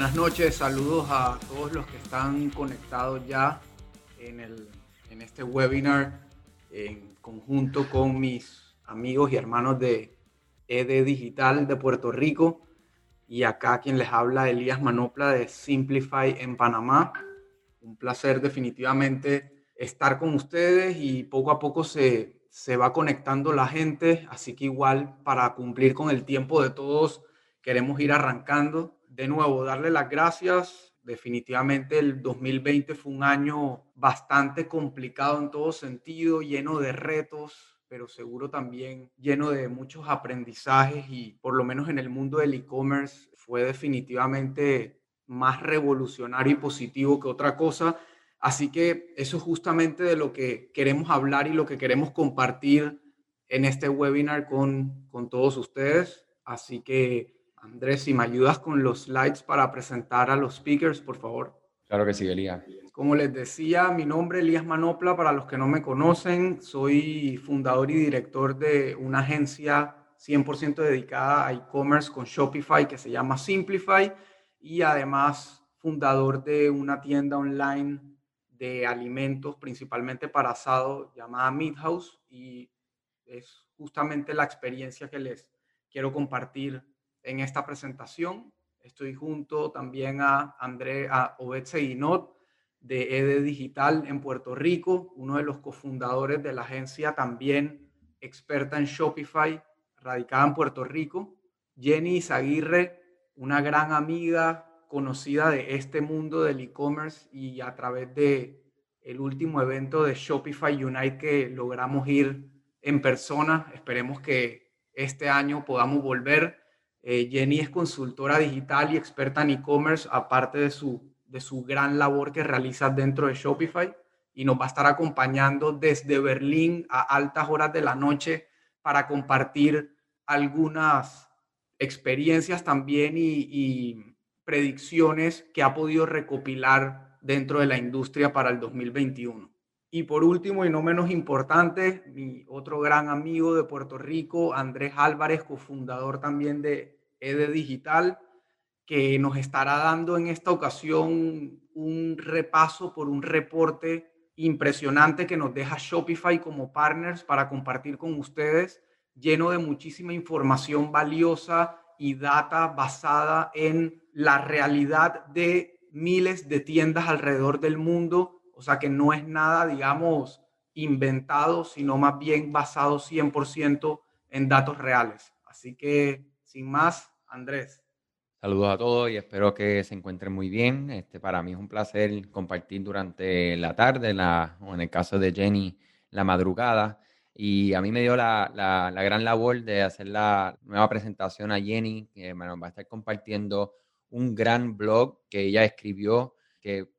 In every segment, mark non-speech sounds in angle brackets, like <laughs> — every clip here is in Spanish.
Buenas noches, saludos a todos los que están conectados ya en, el, en este webinar en conjunto con mis amigos y hermanos de ED Digital de Puerto Rico y acá quien les habla Elías Manopla de Simplify en Panamá. Un placer definitivamente estar con ustedes y poco a poco se, se va conectando la gente, así que igual para cumplir con el tiempo de todos queremos ir arrancando. De nuevo, darle las gracias. Definitivamente el 2020 fue un año bastante complicado en todo sentido, lleno de retos, pero seguro también lleno de muchos aprendizajes y por lo menos en el mundo del e-commerce fue definitivamente más revolucionario y positivo que otra cosa. Así que eso es justamente de lo que queremos hablar y lo que queremos compartir en este webinar con, con todos ustedes. Así que Andrés, si me ayudas con los slides para presentar a los speakers, por favor. Claro que sí, Elías. Como les decía, mi nombre es Elías Manopla. Para los que no me conocen, soy fundador y director de una agencia 100% dedicada a e-commerce con Shopify que se llama Simplify y además fundador de una tienda online de alimentos, principalmente para asado, llamada Meat House. Y es justamente la experiencia que les quiero compartir en esta presentación. Estoy junto también a André, a Obed Seguinot de ED Digital en Puerto Rico, uno de los cofundadores de la agencia también experta en Shopify, radicada en Puerto Rico. Jenny Izaguirre, una gran amiga conocida de este mundo del e-commerce y a través de el último evento de Shopify Unite que logramos ir en persona. Esperemos que este año podamos volver eh, Jenny es consultora digital y experta en e-commerce, aparte de su, de su gran labor que realiza dentro de Shopify, y nos va a estar acompañando desde Berlín a altas horas de la noche para compartir algunas experiencias también y, y predicciones que ha podido recopilar dentro de la industria para el 2021. Y por último, y no menos importante, mi otro gran amigo de Puerto Rico, Andrés Álvarez, cofundador también de EDE Digital, que nos estará dando en esta ocasión un repaso por un reporte impresionante que nos deja Shopify como partners para compartir con ustedes, lleno de muchísima información valiosa y data basada en la realidad de miles de tiendas alrededor del mundo o sea que no es nada, digamos, inventado, sino más bien basado 100% en datos reales. Así que, sin más, Andrés. Saludos a todos y espero que se encuentren muy bien. Este, para mí es un placer compartir durante la tarde, la, o en el caso de Jenny, la madrugada. Y a mí me dio la, la, gran labor de hacer la nueva presentación a Jenny, que me va a estar compartiendo un gran blog que ella escribió, que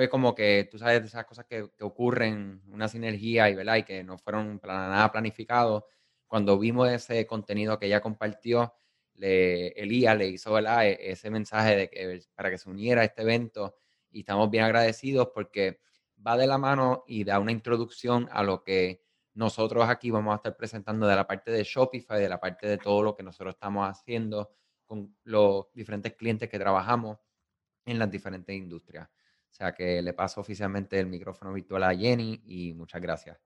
fue como que, tú sabes, esas cosas que, que ocurren, una sinergia y, ¿verdad? y que no fueron para nada planificados. Cuando vimos ese contenido que ella compartió, le, Elías le hizo ¿verdad? E, ese mensaje de que, para que se uniera a este evento y estamos bien agradecidos porque va de la mano y da una introducción a lo que nosotros aquí vamos a estar presentando de la parte de Shopify, de la parte de todo lo que nosotros estamos haciendo con los diferentes clientes que trabajamos en las diferentes industrias. O sea que le paso oficialmente el micrófono virtual a Jenny y muchas gracias.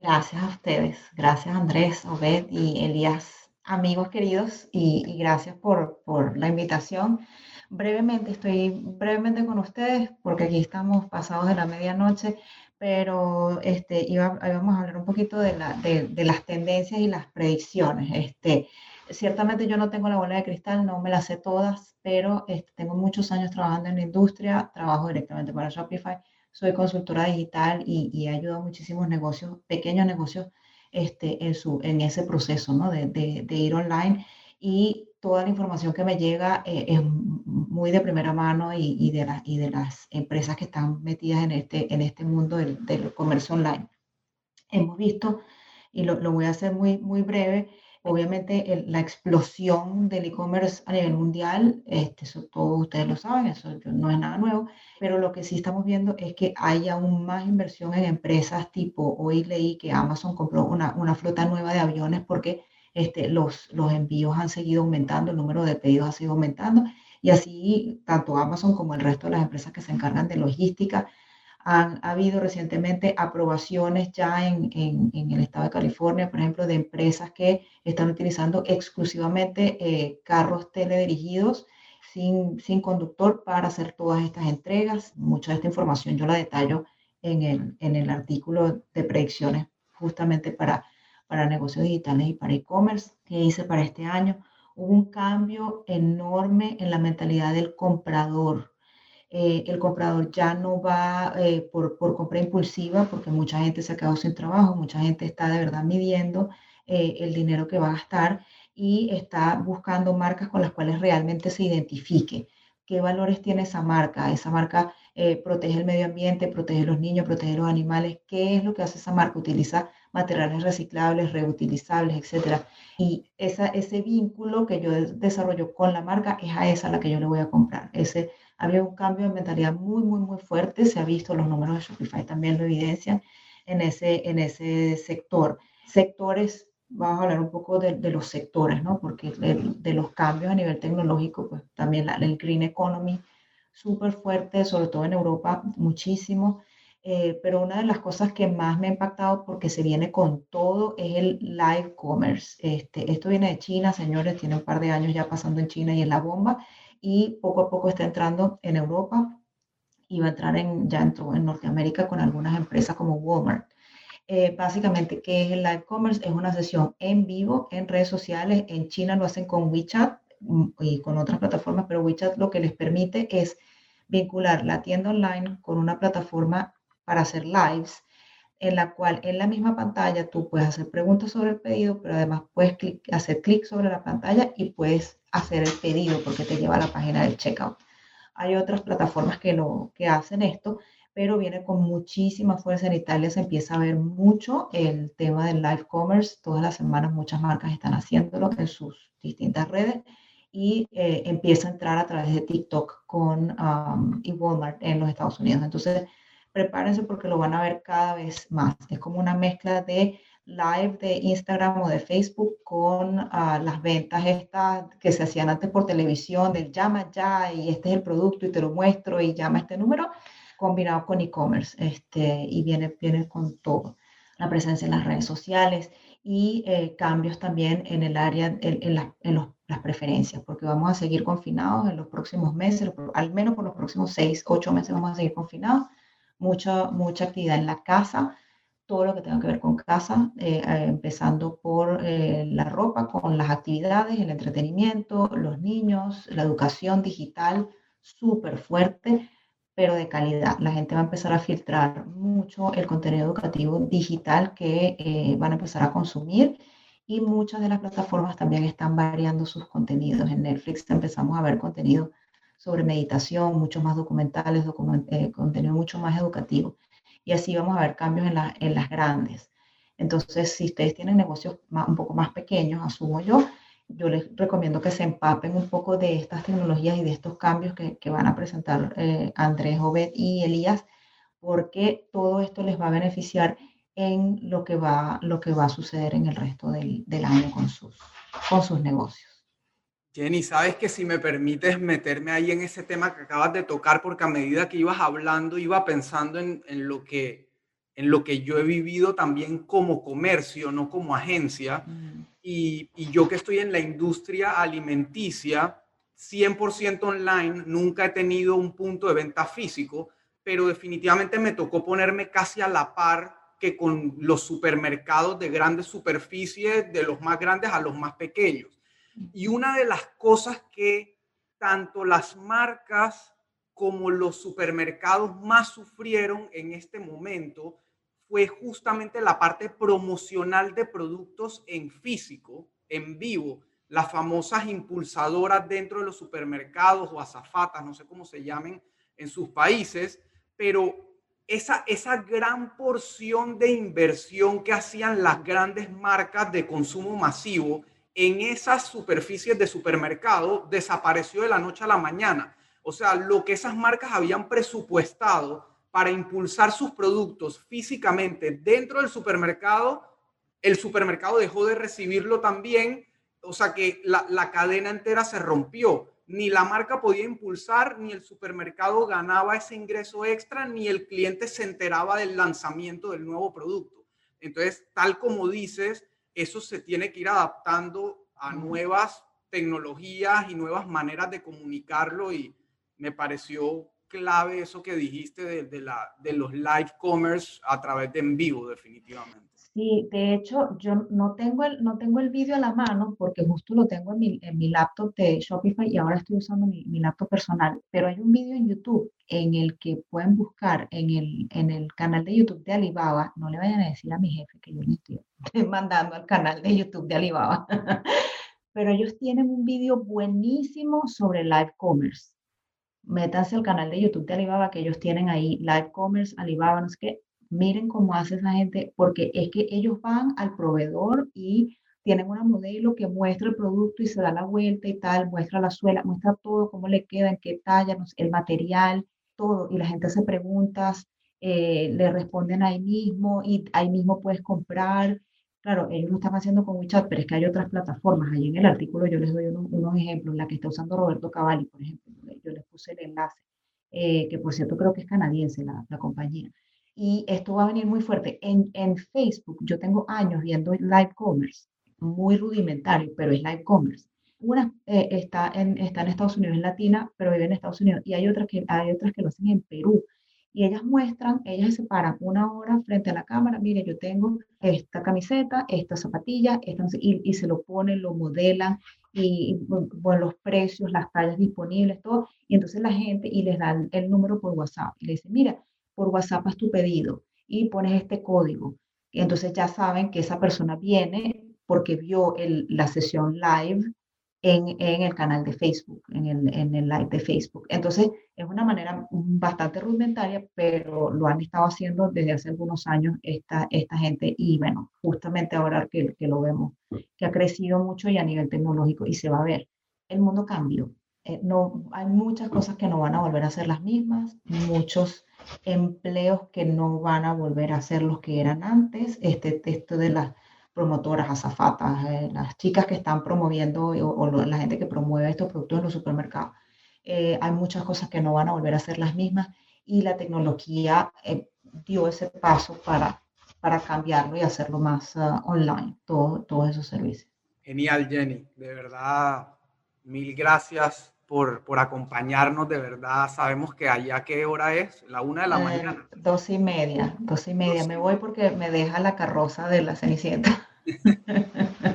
Gracias a ustedes. Gracias Andrés, Obed y Elías, amigos queridos, y, gracias por, por, la invitación. Brevemente, estoy brevemente con ustedes porque aquí estamos pasados de la medianoche, pero este, íbamos a hablar un poquito de, la, de, de las tendencias y las predicciones. Este, ciertamente yo no tengo la bola de cristal, no me las sé todas, pero este, tengo muchos años trabajando en la industria, trabajo directamente para Shopify, soy consultora digital y, y he ayudado a muchísimos negocios, pequeños negocios, este, en, su, en ese proceso ¿no? de, de, de ir online y toda la información que me llega eh, es muy de primera mano y, y, de la, y de las empresas que están metidas en este, en este mundo del, del comercio online. Hemos visto, y lo, lo voy a hacer muy, muy breve, Obviamente la explosión del e-commerce a nivel mundial, este, eso todos ustedes lo saben, eso no es nada nuevo, pero lo que sí estamos viendo es que hay aún más inversión en empresas tipo, hoy leí que Amazon compró una, una flota nueva de aviones porque este, los, los envíos han seguido aumentando, el número de pedidos ha seguido aumentando Y así, tanto Amazon como el resto de las empresas que se encargan de logística, han ha habido recientemente aprobaciones ya en, en, el estado de California, por ejemplo, de empresas que están utilizando exclusivamente eh, carros teledirigidos sin, sin conductor para hacer todas estas entregas. Mucha de esta información yo la detallo en el, en el artículo de predicciones justamente para, para negocios digitales y para e-commerce que hice para este año. Hubo un cambio enorme en la mentalidad del comprador. Eh, el comprador ya no va eh, por, por, compra impulsiva porque mucha gente se ha quedado sin trabajo, mucha gente está de verdad midiendo eh, el dinero que va a gastar y está buscando marcas con las cuales realmente se identifique. ¿Qué valores tiene esa marca? Esa marca protege el medio ambiente, protege los niños, protege los animales. ¿Qué es lo que hace esa marca? Utiliza materiales reciclables, reutilizables, etc. Y esa, ese vínculo que yo desarrollo con la marca es a esa la que yo le voy a comprar. Ese, había un cambio de mentalidad muy, muy, muy fuerte. Se ha visto, los números de Shopify también lo evidencian en ese, en ese sector. Sectores vamos a hablar un poco de, de los sectores, ¿no? Porque de, los cambios a nivel tecnológico, pues también la, el green economy súper fuerte, sobre todo en Europa, muchísimo. Eh, pero una de las cosas que más me ha impactado porque se viene con todo es el live commerce. Este, esto viene de China, señores, tiene un par de años ya pasando en China y en la bomba y poco a poco está entrando en Europa y va a entrar en, ya entró en Norteamérica con algunas empresas como Walmart. Eh, básicamente, ¿qué es el live commerce? Es una sesión en vivo en redes sociales. En China lo hacen con WeChat mm, y con otras plataformas, pero WeChat lo que les permite es vincular la tienda online con una plataforma para hacer lives, en la cual en la misma pantalla tú puedes hacer preguntas sobre el pedido, pero además puedes hacer clic sobre la pantalla y puedes hacer el pedido porque te lleva a la página del checkout. Hay otras plataformas que, lo, que hacen esto, pero viene con muchísima fuerza. En Italia se empieza a ver mucho el tema del live commerce. Todas las semanas muchas marcas están haciéndolo en sus distintas redes y eh, empieza a entrar a través de TikTok con um, y Walmart en los Estados Unidos. Entonces, prepárense porque lo van a ver cada vez más. Es como una mezcla de live de Instagram o de Facebook con ah, las ventas estas que se hacían antes por televisión, del llama ya y este es el producto y te lo muestro y llama este número, combinado con e-commerce este, y viene, viene con todo. La presencia en las redes sociales y eh, cambios también en el área, en, en, en los las preferencias, porque vamos a seguir confinados en los próximos meses, al menos por los próximos seis, ocho meses vamos a seguir confinados, mucha, mucha actividad en la casa, todo lo que tenga que ver con casa, eh, eh, empezando por eh, la ropa, con las actividades, el entretenimiento, los niños, la educación digital, súper fuerte, pero de calidad. La gente va a empezar a filtrar mucho el contenido educativo digital que van a empezar a consumir y muchas de las plataformas también están variando sus contenidos. En Netflix empezamos a ver contenido sobre meditación, muchos más documentales, eh, contenido mucho más educativo. Y así vamos a ver cambios en, en las grandes. Entonces, si ustedes tienen negocios un poco más pequeños, asumo yo, yo les recomiendo que se empapen un poco de estas tecnologías y de estos cambios que, que van a presentar eh, Andrés, Obed y Elías, porque todo esto les va a beneficiar en lo que va, lo que va a suceder en el resto del, del año con sus, con sus negocios. Jenny, sabes que si me permites meterme ahí en ese tema que acabas de tocar, porque a medida que ibas hablando, iba pensando en, en, lo, que, en lo que yo he vivido también como comercio, no como agencia. Y, y, yo que estoy en la industria alimenticia, 100% online, nunca he tenido un punto de venta físico, pero definitivamente me tocó ponerme casi a la par que con los supermercados de grandes superficies, de los más grandes a los más pequeños. Y una de las cosas que tanto las marcas como los supermercados más sufrieron en este momento fue justamente la parte promocional de productos en físico, en vivo, las famosas impulsadoras dentro de los supermercados o azafatas, no sé cómo se llamen en sus países, pero esa, esa gran porción de inversión que hacían las grandes marcas de consumo masivo en esas superficies de supermercado desapareció de la noche a la mañana. O sea, lo que esas marcas habían presupuestado para impulsar sus productos físicamente dentro del supermercado, el supermercado dejó de recibirlo también. O sea que la, la cadena entera se rompió ni la marca podía impulsar, ni el supermercado ganaba ese ingreso extra, ni el cliente se enteraba del lanzamiento del nuevo producto. Entonces, tal como dices, eso se tiene que ir adaptando a nuevas tecnologías y nuevas maneras de comunicarlo y me pareció clave eso que dijiste de, la, de los live commerce a través de en vivo, definitivamente. Sí, de hecho, yo no tengo el, no tengo el vídeo a la mano porque justo lo tengo en mi, en mi laptop de Shopify y ahora estoy usando mi, mi laptop personal, pero hay un vídeo en YouTube en el que pueden buscar en el, en el canal de YouTube de Alibaba, no le vayan a decir a mi jefe que yo le estoy <laughs> mandando al canal de YouTube de Alibaba, <laughs> pero ellos tienen un vídeo buenísimo sobre live commerce. Métanse al canal de YouTube de Alibaba que ellos tienen ahí, live commerce, Alibaba, no sé qué, miren cómo hace esa gente, porque es que ellos van al proveedor y tienen una modelo que muestra el producto y se da la vuelta y tal, muestra la suela, muestra todo, cómo le queda, en qué talla, el material, todo. Y la gente hace preguntas, eh, le responden ahí mismo y ahí mismo puedes comprar. Claro, ellos lo están haciendo con WeChat, pero es que hay otras plataformas. Ahí en el artículo yo les doy unos, ejemplos, la que está usando Roberto Cavalli, por ejemplo. Yo les puse el enlace, eh, que por cierto creo que es canadiense la compañía y esto va a venir muy fuerte. En, en Facebook, yo tengo años viendo live commerce, muy rudimentario, pero es live commerce. Una eh, está, en, está en Estados Unidos, en Latina, pero vive en Estados Unidos. Y hay otras, que, hay otras que lo hacen en Perú. Y ellas muestran, ellas se paran una hora frente a la cámara, mire, yo tengo esta camiseta, esta zapatilla, esta, y, y se lo ponen, lo modelan, y bueno, los precios, las tallas disponibles, todo. Y entonces la gente, y les dan el número por WhatsApp, y le dicen, mira, por WhatsApp a tu pedido y pones este código. Y entonces ya saben que esa persona viene porque vio el, la sesión live en, en, el canal de Facebook, en el, en el live de Facebook. Entonces es una manera bastante rudimentaria, pero lo han estado haciendo desde hace algunos años esta, esta gente y bueno, justamente ahora que, que lo vemos, que ha crecido mucho y a nivel tecnológico y se va a ver. El mundo cambió. Eh, no, hay muchas cosas que no van a volver a ser las mismas, muchos empleos que no van a volver a ser los que eran antes. Este texto de las promotoras, azafatas, eh, las chicas que están promoviendo o, la gente que promueve estos productos en los supermercados. Eh, hay muchas cosas que no van a volver a ser las mismas y la tecnología eh, dio ese paso para, para cambiarlo y hacerlo más ah, online, todo, todos esos servicios. Genial, Jenny. De verdad, mil gracias por, por, acompañarnos, de verdad. Sabemos que allá qué hora es, la una de la eh, mañana. Dos y media, dos y media. me voy porque me deja la carroza de la Cenicienta.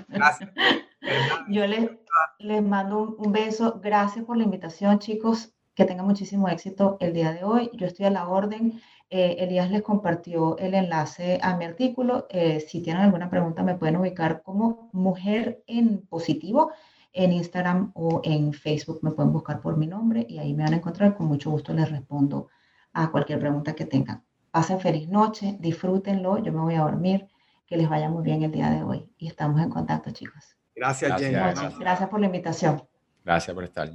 Gracias. <laughs> Yo les, les mando un, beso. Gracias por la invitación, chicos. Que tengan muchísimo éxito el día de hoy. Yo estoy a la orden. Eh, Elías les compartió el enlace a mi artículo. Eh, si tienen alguna pregunta, me pueden ubicar como Mujer en Positivo en Instagram o en Facebook me pueden buscar por mi nombre y ahí me van a encontrar. Con mucho gusto les respondo a cualquier pregunta que tengan. Pasen feliz noche, disfrútenlo. Yo me voy a dormir. Que les vaya muy bien el día de hoy. Y estamos en contacto, chicos. Gracias, Jenny. Gracias. por la invitación. Gracias por estar.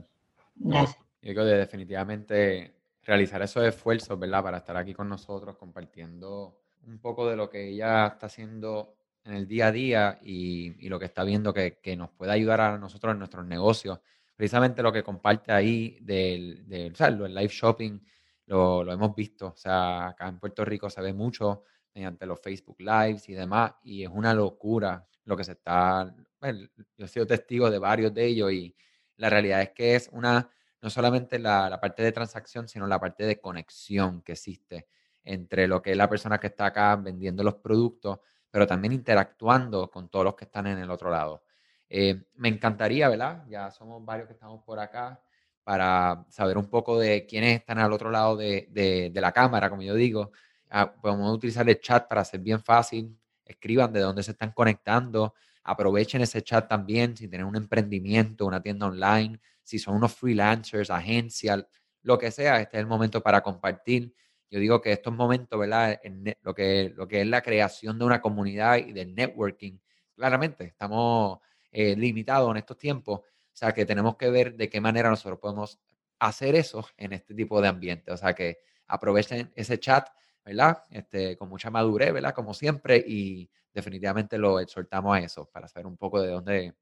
Gracias. yo creo que definitivamente realizar esos esfuerzos, ¿verdad? Para estar aquí con nosotros compartiendo un poco de lo que ella está haciendo en el día a día y, lo que está viendo que, nos puede ayudar a nosotros en nuestros negocios. Precisamente lo que comparte ahí del, del el live shopping, lo, hemos visto. O sea, acá en Puerto Rico se ve mucho mediante los Facebook Lives y demás, y es una locura lo que se está. yo he sido testigo de varios de ellos y la realidad es que es una, no solamente la, la parte de transacción, sino la parte de conexión que existe entre lo que es la persona que está acá vendiendo los productos pero también interactuando con todos los que están en el otro lado. Eh, me encantaría, ¿verdad? Ya somos varios que estamos por acá para saber un poco de quiénes están al otro lado de, de, la cámara, como yo digo. Ah, podemos utilizar el chat para hacer bien fácil. Escriban de dónde se están conectando. Aprovechen ese chat también si tienen un emprendimiento, una tienda online, si son unos freelancers, agencias, lo que sea. Este es el momento para compartir yo digo que estos momentos, ¿verdad? lo, que, lo que es la creación de una comunidad y del networking, claramente estamos eh, limitados en estos tiempos, o sea que tenemos que ver de qué manera nosotros podemos hacer eso en este tipo de ambiente, o sea que aprovechen ese chat, ¿verdad? Este, con mucha madurez, ¿verdad? Como siempre, y definitivamente lo exhortamos a eso, para saber un poco de dónde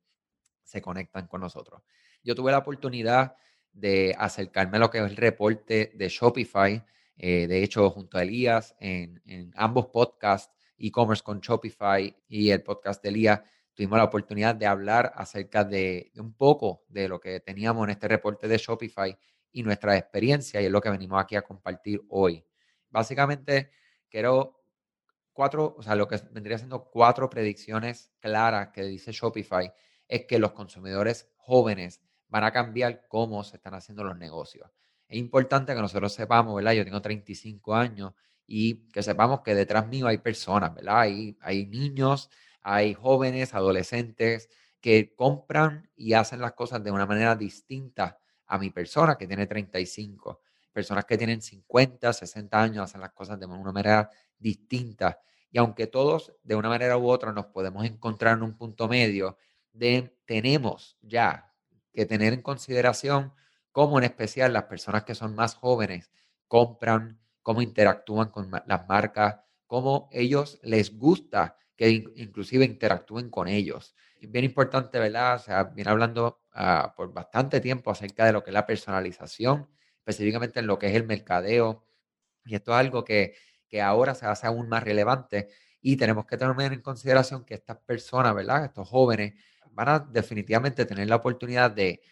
se conectan con nosotros. Yo tuve la oportunidad de acercarme a lo que es el reporte de Shopify. Eh, de hecho, junto a Elías, en, ambos podcasts, e-commerce con Shopify y el podcast de Elías, tuvimos la oportunidad de hablar acerca de, un poco de lo que teníamos en este reporte de Shopify y nuestra experiencia y es lo que venimos aquí a compartir hoy. Básicamente, quiero cuatro, o sea, lo que vendría siendo cuatro predicciones claras que dice Shopify es que los consumidores jóvenes van a cambiar cómo se están haciendo los negocios. Es importante que nosotros sepamos, ¿verdad? Yo tengo 35 años y que sepamos que detrás mío hay personas, ¿verdad? Hay, niños, hay jóvenes, adolescentes que compran y hacen las cosas de una manera distinta a mi persona que tiene 35. Personas que tienen 50, 60 años hacen las cosas de una manera distinta. Y aunque todos de una manera u otra nos podemos encontrar en un punto medio, de, tenemos ya que tener en consideración cómo en especial las personas que son más jóvenes compran, cómo interactúan con las marcas, cómo ellos les gusta que inclusive interactúen con ellos. Bien importante, ¿verdad? O sea, viene hablando ah, por bastante tiempo acerca de lo que es la personalización, específicamente en lo que es el mercadeo. Y esto es algo que, que ahora se hace aún más relevante y tenemos que tener en consideración que estas personas, ¿verdad? Estos jóvenes van a definitivamente tener la oportunidad de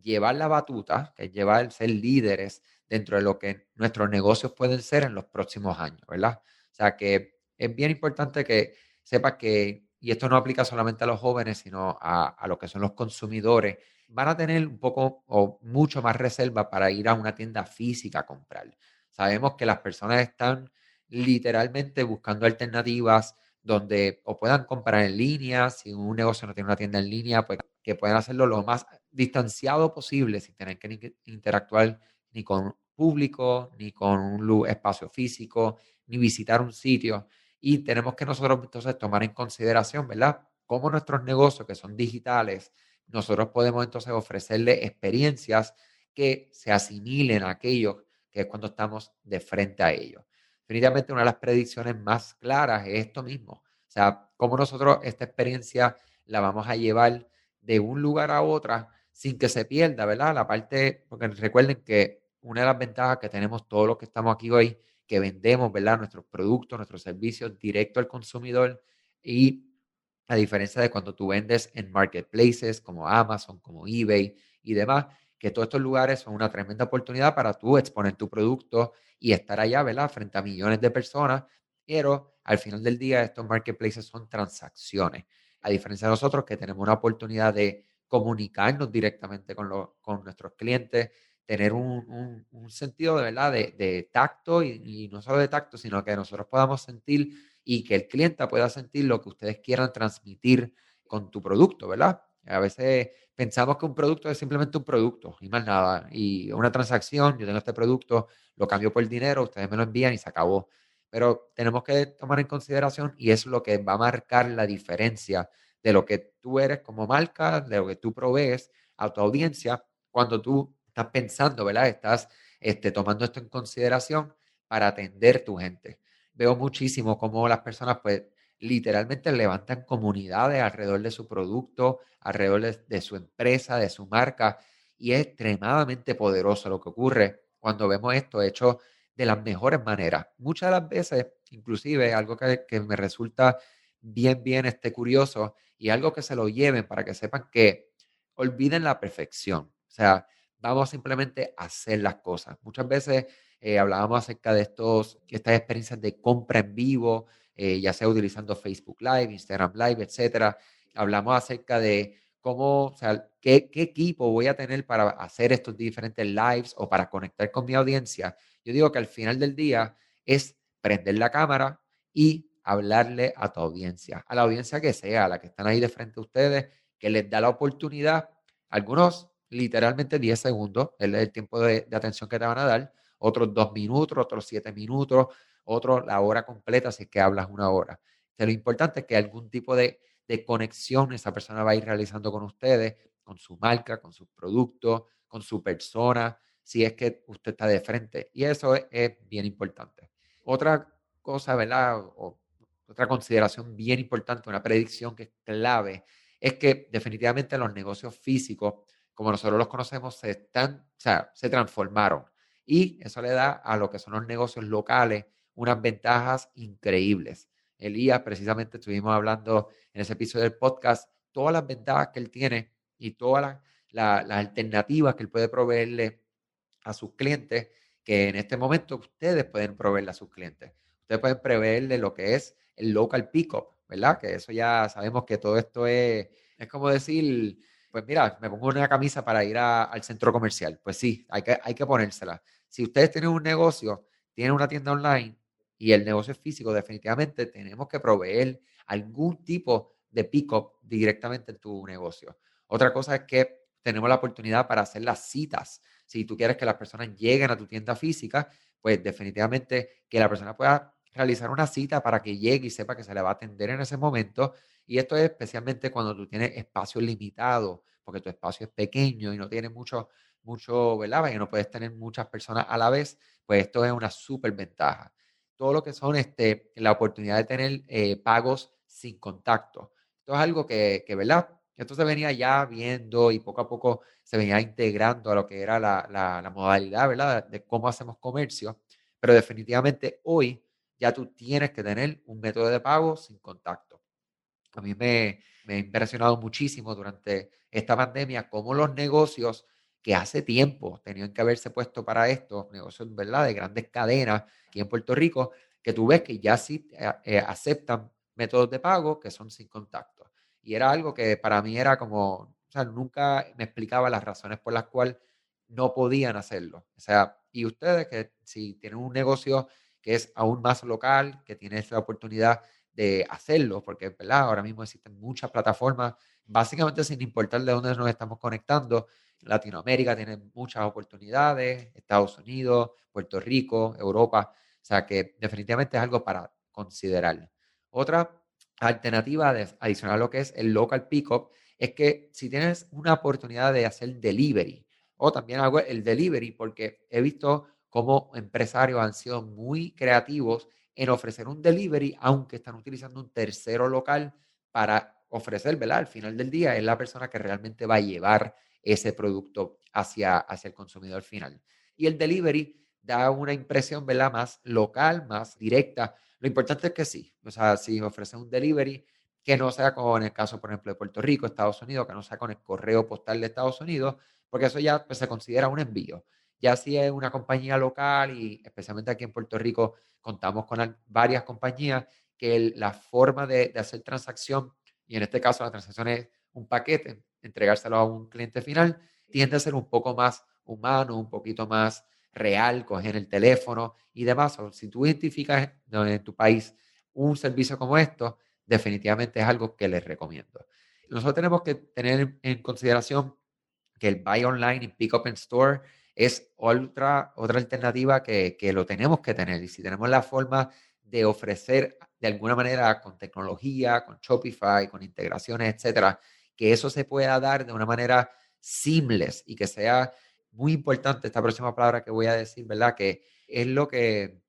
llevar la batuta, que es llevar, ser líderes dentro de lo que nuestros negocios pueden ser en los próximos años, ¿verdad? O sea que es bien importante que sepas que, y esto no aplica solamente a los jóvenes, sino a, a lo que son los consumidores, van a tener un poco o mucho más reserva para ir a una tienda física a comprar. Sabemos que las personas están literalmente buscando alternativas donde o puedan comprar en línea, si un negocio no tiene una tienda en línea, pues que puedan hacerlo lo más distanciado posible sin tener que interactuar ni con público, ni con un espacio físico, ni visitar un sitio. Y tenemos que nosotros entonces tomar en consideración, ¿verdad? Cómo nuestros negocios que son digitales, nosotros podemos entonces ofrecerle experiencias que se asimilen a aquellos que es cuando estamos de frente a ellos. Definitivamente una de las predicciones más claras es esto mismo. O sea, cómo nosotros esta experiencia la vamos a llevar de un lugar a otra sin que se pierda, ¿verdad? La parte, porque recuerden que una de las ventajas que tenemos todos los que estamos aquí hoy, que vendemos, ¿verdad? Nuestros productos, nuestros servicios directo al consumidor y a diferencia de cuando tú vendes en marketplaces como Amazon, como eBay y demás, que todos estos lugares son una tremenda oportunidad para tú exponer tu producto y estar allá, ¿verdad? Frente a millones de personas, pero al final del día estos marketplaces son transacciones, a diferencia de nosotros que tenemos una oportunidad de comunicarnos directamente con, con nuestros clientes, tener un, un, sentido de verdad de, de tacto y, y, no solo de tacto, sino que nosotros podamos sentir y que el cliente pueda sentir lo que ustedes quieran transmitir con tu producto, ¿verdad? A veces pensamos que un producto es simplemente un producto y más nada. Y una transacción, yo tengo este producto, lo cambio por dinero, ustedes me lo envían y se acabó. Pero tenemos que tomar en consideración y es lo que va a marcar la diferencia de lo que tú eres como marca, de lo que tú provees a tu audiencia cuando tú estás pensando, ¿verdad? Estás este, tomando esto en consideración para atender tu gente. Veo muchísimo cómo las personas pues literalmente levantan comunidades alrededor de su producto, alrededor de, su empresa, de su marca, y es extremadamente poderoso lo que ocurre cuando vemos esto hecho de las mejores maneras. Muchas de las veces, inclusive, algo que, me resulta bien, bien este, curioso y algo que se lo lleven para que sepan que olviden la perfección. O sea, vamos simplemente a hacer las cosas. Muchas veces eh, hablábamos acerca de estos, estas experiencias de compra en vivo, eh, ya sea utilizando Facebook Live, Instagram Live, etcétera. Hablamos acerca de cómo, o sea, qué, qué, equipo voy a tener para hacer estos diferentes lives o para conectar con mi audiencia. Yo digo que al final del día es prender la cámara y hablarle a tu audiencia, a la audiencia que sea, a la que están ahí de frente a ustedes, que les da la oportunidad, algunos literalmente 10 segundos, es el tiempo de, de atención que te van a dar, otros dos minutos, otros siete minutos, otro la hora completa si es que hablas una hora. lo importante es que algún tipo de, de conexión esa persona va a ir realizando con ustedes, con su marca, con sus productos, con su persona, si es que usted está de frente. Y eso es, bien importante. Otra cosa, ¿verdad? O, otra consideración bien importante, una predicción que es clave, es que definitivamente los negocios físicos como nosotros los conocemos, se, están, o sea, se transformaron. Y eso le da a lo que son los negocios locales unas ventajas increíbles. Elías, precisamente estuvimos hablando en ese episodio del podcast, todas las ventajas que él tiene y todas las, alternativas que él puede proveerle a sus clientes, que en este momento ustedes pueden proveerle a sus clientes. Ustedes pueden proveerle lo que es el local pickup, ¿verdad? Que eso ya sabemos que todo esto es, es como decir, pues mira, me pongo una camisa para ir al centro comercial. Pues sí, hay que, hay que ponérsela. Si ustedes tienen un negocio, tienen una tienda online y el negocio físico, definitivamente tenemos que proveer algún tipo de pick-up directamente en tu negocio. Otra cosa es que tenemos la oportunidad para hacer las citas. Si tú quieres que las personas lleguen a tu tienda física, pues definitivamente que la persona pueda realizar una cita para que llegue y sepa que se le va a atender en ese momento. Y esto es especialmente cuando tú tienes espacio limitado, porque tu espacio es pequeño y no tienes mucho, mucho, ¿verdad? Y no puedes tener muchas personas a la vez, pues esto es una súper ventaja. Todo lo que son este, la oportunidad de tener eh, pagos sin contacto. Esto es algo que, ¿verdad? Esto se venía ya viendo y poco a poco se venía integrando a lo que era la, modalidad, ¿verdad? De cómo hacemos comercio. Pero definitivamente hoy ya tú tienes que tener un método de pago sin contacto. A mí me ha impresionado muchísimo durante esta pandemia cómo los negocios que hace tiempo tenían que haberse puesto para esto, negocios ¿verdad? de grandes cadenas aquí en Puerto Rico, que tú ves que ya sí eh, aceptan métodos de pago que son sin contacto. Y era algo que para mí era como, o sea, nunca me explicaba las razones por las cuales no podían hacerlo. O sea, y ustedes que si tienen un negocio que es aún más local, que tiene esa oportunidad de hacerlo, porque ¿verdad? ahora mismo existen muchas plataformas, básicamente sin importar de dónde nos estamos conectando. Latinoamérica tiene muchas oportunidades, Estados Unidos, Puerto Rico, Europa, o sea que definitivamente es algo para considerar. Otra alternativa adicional a lo que es el local pickup es que si tienes una oportunidad de hacer delivery, o también hago el delivery, porque he visto cómo empresarios han sido muy creativos en ofrecer un delivery, aunque están utilizando un tercero local para ofrecer, ¿verdad? Al final del día es la persona que realmente va a llevar ese producto hacia, hacia el consumidor final. Y el delivery da una impresión, ¿verdad? Más local, más directa. Lo importante es que sí, o sea, si ofrece un delivery, que no sea con el caso, por ejemplo, de Puerto Rico, Estados Unidos, que no sea con el correo postal de Estados Unidos, porque eso ya pues, se considera un envío. Ya si es una compañía local y especialmente aquí en Puerto Rico contamos con varias compañías que la forma de, hacer transacción, y en este caso la transacción es un paquete, entregárselo a un cliente final, tiende a ser un poco más humano, un poquito más real, coger el teléfono y demás. O si tú identificas en tu país un servicio como esto, definitivamente es algo que les recomiendo. Nosotros tenemos que tener en consideración que el Buy Online y Pick Up in Store es otra, otra alternativa que, que lo tenemos que tener. Y si tenemos la forma de ofrecer de alguna manera con tecnología, con Shopify, con integraciones, etcétera, que eso se pueda dar de una manera seamless y que sea muy importante esta próxima palabra que voy a decir, ¿verdad? Que es lo que,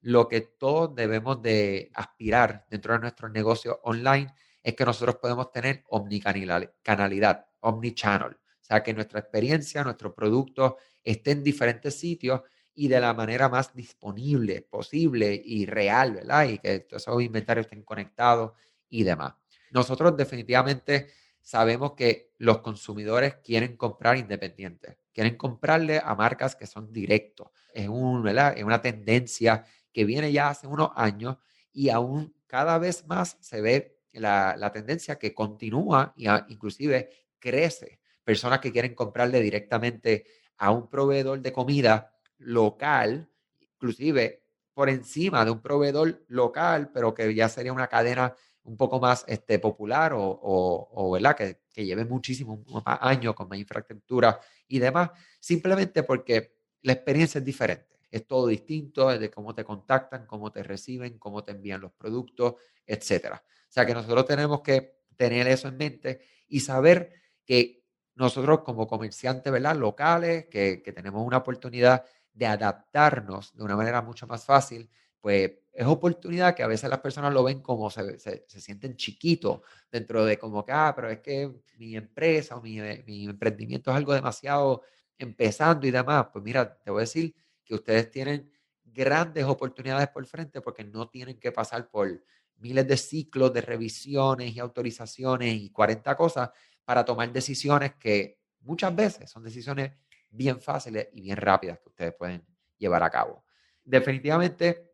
lo que todos debemos de aspirar dentro de nuestro negocio online, es que nosotros podemos tener omnicanalidad, omnichannel. O sea, que nuestra experiencia, nuestro producto esté en diferentes sitios y de la manera más disponible posible y real, ¿verdad? Y que todos esos inventarios estén conectados y demás. Nosotros definitivamente sabemos que los consumidores quieren comprar independientes, quieren comprarle a marcas que son directos. Es, un, es una tendencia que viene ya hace unos años y aún cada vez más se ve la, la tendencia que continúa y inclusive crece personas que quieren comprarle directamente a un proveedor de comida local, inclusive por encima de un proveedor local, pero que ya sería una cadena un poco más este, popular o, o, ¿verdad? Que, que, lleve muchísimos años con más infraestructura y demás, simplemente porque la experiencia es diferente. Es todo distinto de cómo te contactan, cómo te reciben, cómo te envían los productos, etc. O sea que nosotros tenemos que tener eso en mente y saber que nosotros como comerciantes ¿verdad? locales, que, que, tenemos una oportunidad de adaptarnos de una manera mucho más fácil, pues es oportunidad que a veces las personas lo ven como se, se, sienten chiquitos dentro de como que, ah, pero es que mi empresa o mi, mi, emprendimiento es algo demasiado empezando y demás. Pues mira, te voy a decir que ustedes tienen grandes oportunidades por frente porque no tienen que pasar por miles de ciclos de revisiones y autorizaciones y 40 cosas para tomar decisiones que muchas veces son decisiones bien fáciles y bien rápidas que ustedes pueden llevar a cabo. Definitivamente,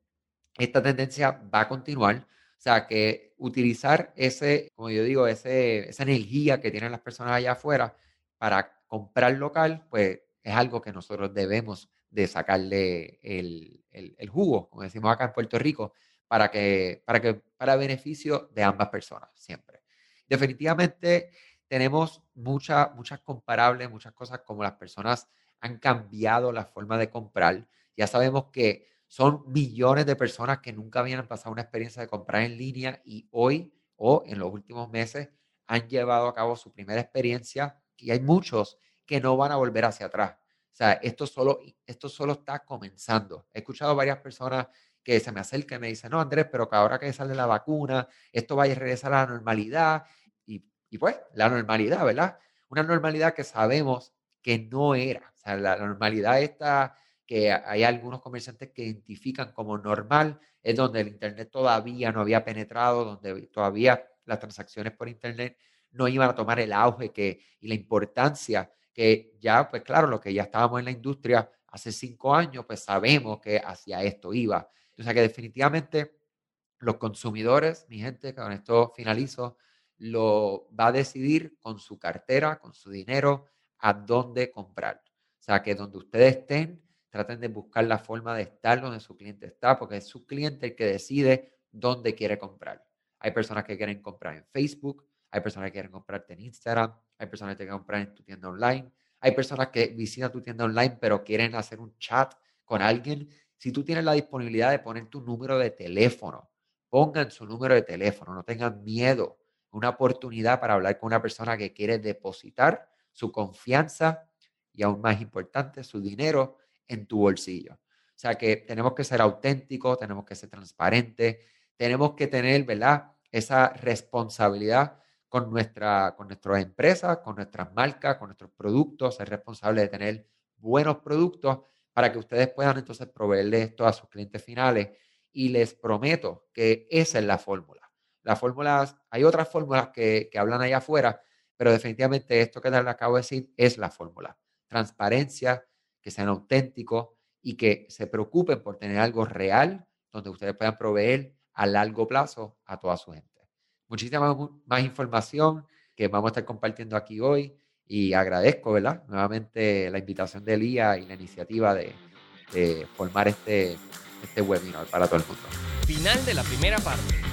esta tendencia va a continuar. O sea, que utilizar ese, como yo digo, ese, esa energía que tienen las personas allá afuera para comprar local, pues es algo que nosotros debemos de sacarle el, el, jugo, como decimos acá en Puerto Rico, para que, para que, para beneficio de ambas personas, siempre. Definitivamente tenemos muchas, muchas comparables, muchas cosas como las personas han cambiado la forma de comprar. Ya sabemos que son millones de personas que nunca habían pasado una experiencia de comprar en línea y hoy o en los últimos meses han llevado a cabo su primera experiencia y hay muchos que no van a volver hacia atrás. O sea, esto solo, esto solo está comenzando. He escuchado varias personas que se me acercan y me dicen, no, Andrés, pero que ahora que sale la vacuna, esto va a regresar a la normalidad. Y, y pues, la normalidad, ¿verdad? Una normalidad que sabemos que no era. O sea, la normalidad esta que hay algunos comerciantes que identifican como normal, es donde el Internet todavía no había penetrado, donde todavía las transacciones por Internet no iban a tomar el auge que, y la importancia que ya, pues claro, lo que ya estábamos en la industria hace cinco años, pues sabemos que hacia esto iba. O sea que definitivamente los consumidores, mi gente, con esto finalizo, lo va a decidir con su cartera, con su dinero, a dónde comprar. O sea que donde ustedes estén, traten de buscar la forma de estar donde su cliente está, porque es su cliente el que decide dónde quiere comprar. Hay personas que quieren comprar en Facebook, hay personas que quieren comprarte en Instagram, hay personas que quieren comprar en tu tienda online, hay personas que visitan tu tienda online pero quieren hacer un chat con alguien. Si tú tienes la disponibilidad de poner tu número de teléfono, pongan su número de teléfono, no tengan miedo. Una oportunidad para hablar con una persona que quiere depositar su confianza y aún más importante, su dinero en tu bolsillo. O sea que tenemos que ser auténticos, tenemos que ser transparentes, tenemos que tener, ¿verdad? Esa responsabilidad con, nuestra, con nuestras empresas, con nuestras marcas, con nuestros productos, ser responsable de tener buenos productos para que ustedes puedan entonces proveerle esto a sus clientes finales. Y les prometo que esa es la fórmula. Las fórmulas, hay otras fórmulas que, que hablan allá afuera, pero definitivamente esto que les acabo de decir es la fórmula. Transparencia, que sean auténticos y que se preocupen por tener algo real donde ustedes puedan proveer a largo plazo a toda su gente. Muchísima más información que vamos a estar compartiendo aquí hoy y agradezco, ¿verdad? Nuevamente la invitación de Elía y la iniciativa de, de formar este, este webinar para todo el mundo. Final de la primera parte.